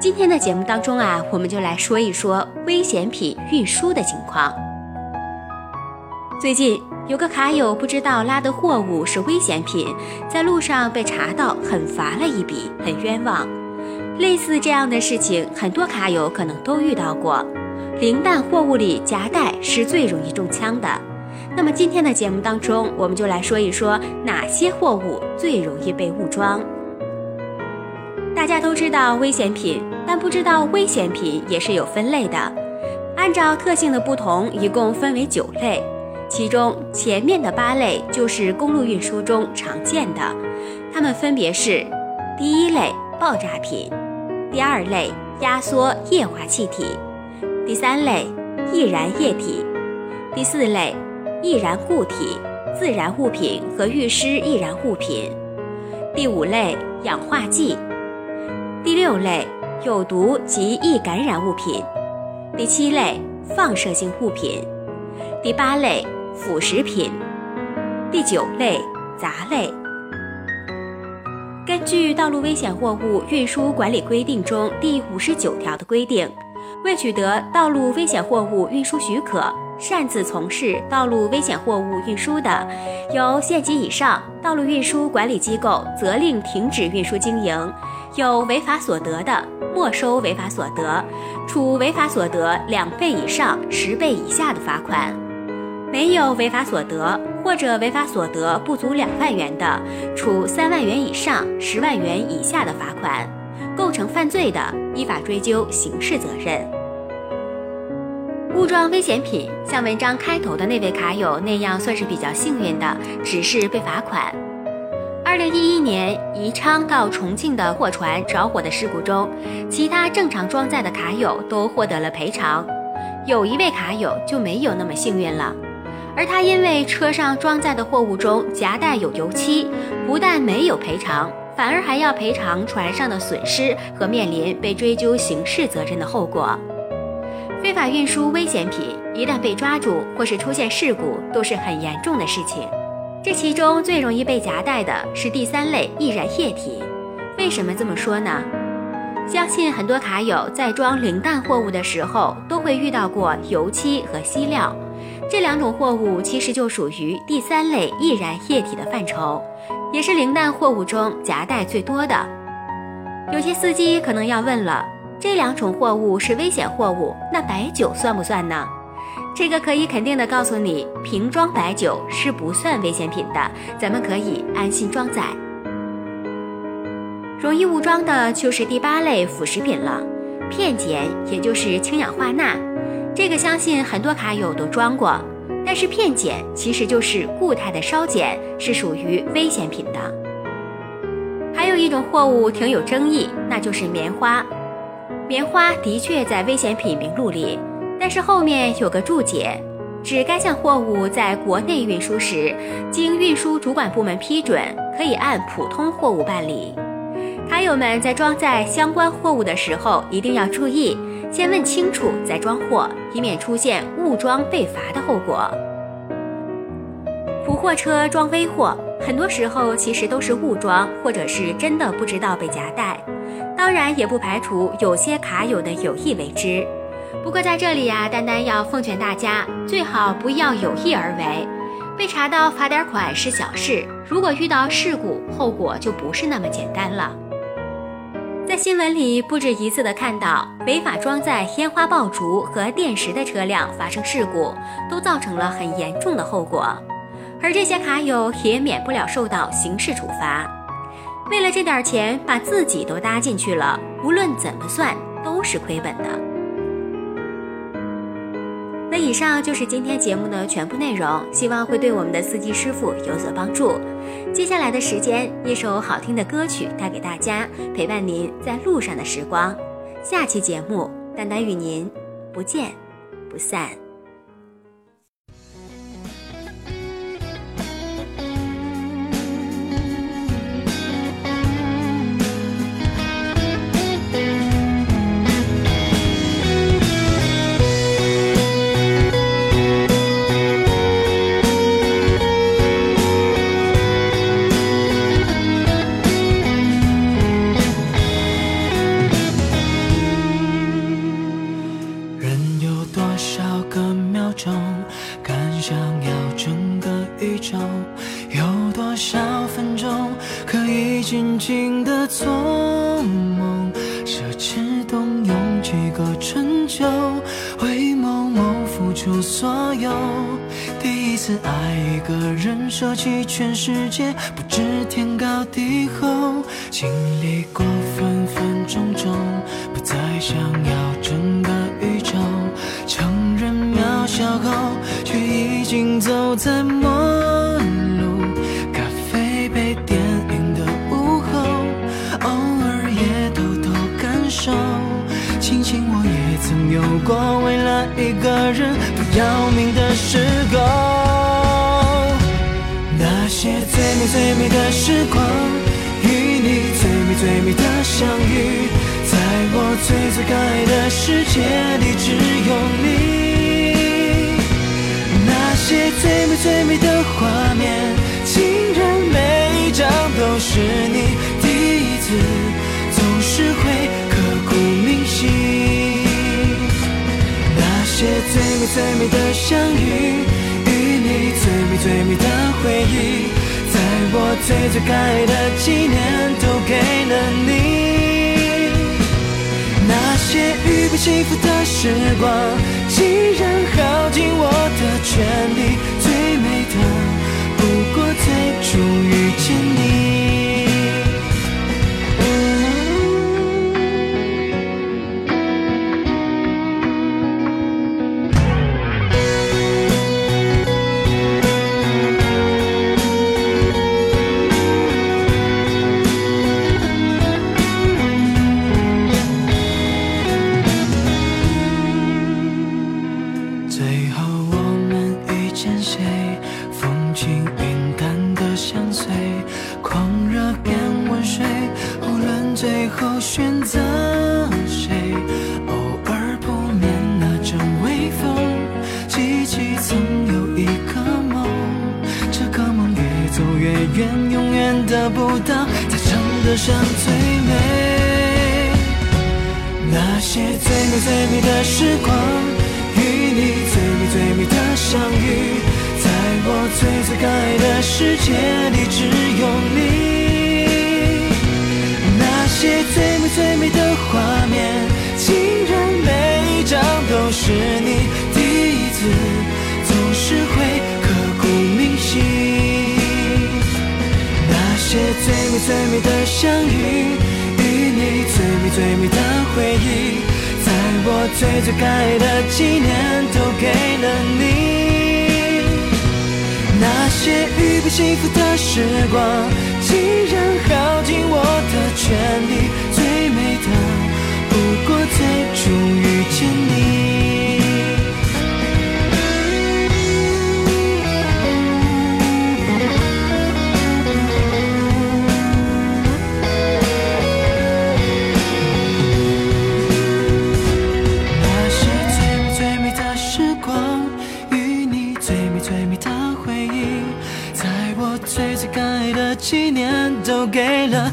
今天的节目当中啊，我们就来说一说危险品运输的情况。最近有个卡友不知道拉的货物是危险品，在路上被查到，很罚了一笔，很冤枉。类似这样的事情，很多卡友可能都遇到过。零弹货物里夹带是最容易中枪的。那么今天的节目当中，我们就来说一说哪些货物最容易被误装。大家都知道危险品，但不知道危险品也是有分类的。按照特性的不同，一共分为九类。其中前面的八类就是公路运输中常见的，它们分别是：第一类爆炸品，第二类压缩液化气体，第三类易燃液体，第四类。易燃固体、自燃物品和遇湿易燃物品；第五类氧化剂；第六类有毒及易感染物品；第七类放射性物品；第八类腐蚀品；第九类杂类。根据《道路危险货物运输管理规定》中第五十九条的规定，未取得道路危险货物运输许可，擅自从事道路危险货物运输的，由县级以上道路运输管理机构责令停止运输经营；有违法所得的，没收违法所得，处违法所得两倍以上十倍以下的罚款；没有违法所得或者违法所得不足两万元的，处三万元以上十万元以下的罚款；构成犯罪的，依法追究刑事责任。误装危险品，像文章开头的那位卡友那样，算是比较幸运的，只是被罚款。二零一一年宜昌到重庆的货船着火的事故中，其他正常装载的卡友都获得了赔偿，有一位卡友就没有那么幸运了，而他因为车上装载的货物中夹带有油漆，不但没有赔偿，反而还要赔偿船上的损失和面临被追究刑事责任的后果。非法运输危险品一旦被抓住或是出现事故，都是很严重的事情。这其中最容易被夹带的是第三类易燃液体。为什么这么说呢？相信很多卡友在装零弹货物的时候，都会遇到过油漆和稀料这两种货物，其实就属于第三类易燃液体的范畴，也是零弹货物中夹带最多的。有些司机可能要问了。这两种货物是危险货物，那白酒算不算呢？这个可以肯定的告诉你，瓶装白酒是不算危险品的，咱们可以安心装载。容易误装的就是第八类腐蚀品了，片碱也就是氢氧化钠，这个相信很多卡友都装过，但是片碱其实就是固态的烧碱，是属于危险品的。还有一种货物挺有争议，那就是棉花。棉花的确在危险品名录里，但是后面有个注解，指该项货物在国内运输时，经运输主管部门批准，可以按普通货物办理。卡友们在装载相关货物的时候，一定要注意，先问清楚再装货，以免出现误装被罚的后果。普货车装危货，很多时候其实都是误装，或者是真的不知道被夹带。当然也不排除有些卡友的有意为之，不过在这里呀，丹丹要奉劝大家，最好不要有意而为。被查到罚点款是小事，如果遇到事故，后果就不是那么简单了。在新闻里不止一次的看到违法装载烟花爆竹和电石的车辆发生事故，都造成了很严重的后果，而这些卡友也免不了受到刑事处罚。为了这点钱把自己都搭进去了，无论怎么算都是亏本的。以上就是今天节目的全部内容，希望会对我们的司机师傅有所帮助。接下来的时间，一首好听的歌曲带给大家，陪伴您在路上的时光。下期节目，丹丹与您不见不散。宇宙有多少分钟可以静静的做梦，奢侈动用几个春秋，为某某付出所有，第一次爱一个人，舍弃全世界，不知天高地厚，经历过分分钟钟，不再想要整个宇宙，承认渺小后，却已经走在梦。我为了一个人不要命的时候。那些最美最美的时光，与你最美最美的相遇，在我最最可爱的世界里只有你。那些最美最美的画面，最美的相遇。与你最美最美的回忆，在我最最该的纪念都给了你。那些预备幸福的时光，竟然耗尽我的全力。最美的，不过最终遇见你。狂热变温水无论最后选择谁偶尔不免那阵微风记起曾有一个梦这个梦越走越远永远得不到才称得上最美。那些最美最美的时光与你最美最美的相遇。最最最爱的世界里只有你。那些最美最美的画面，竟然每一张都是你，第一次总是会刻骨铭心。那些最美最美的相遇，与你最美最美的回忆，在我最最该的纪念都给了你。那些预备幸福的时光，竟然都给了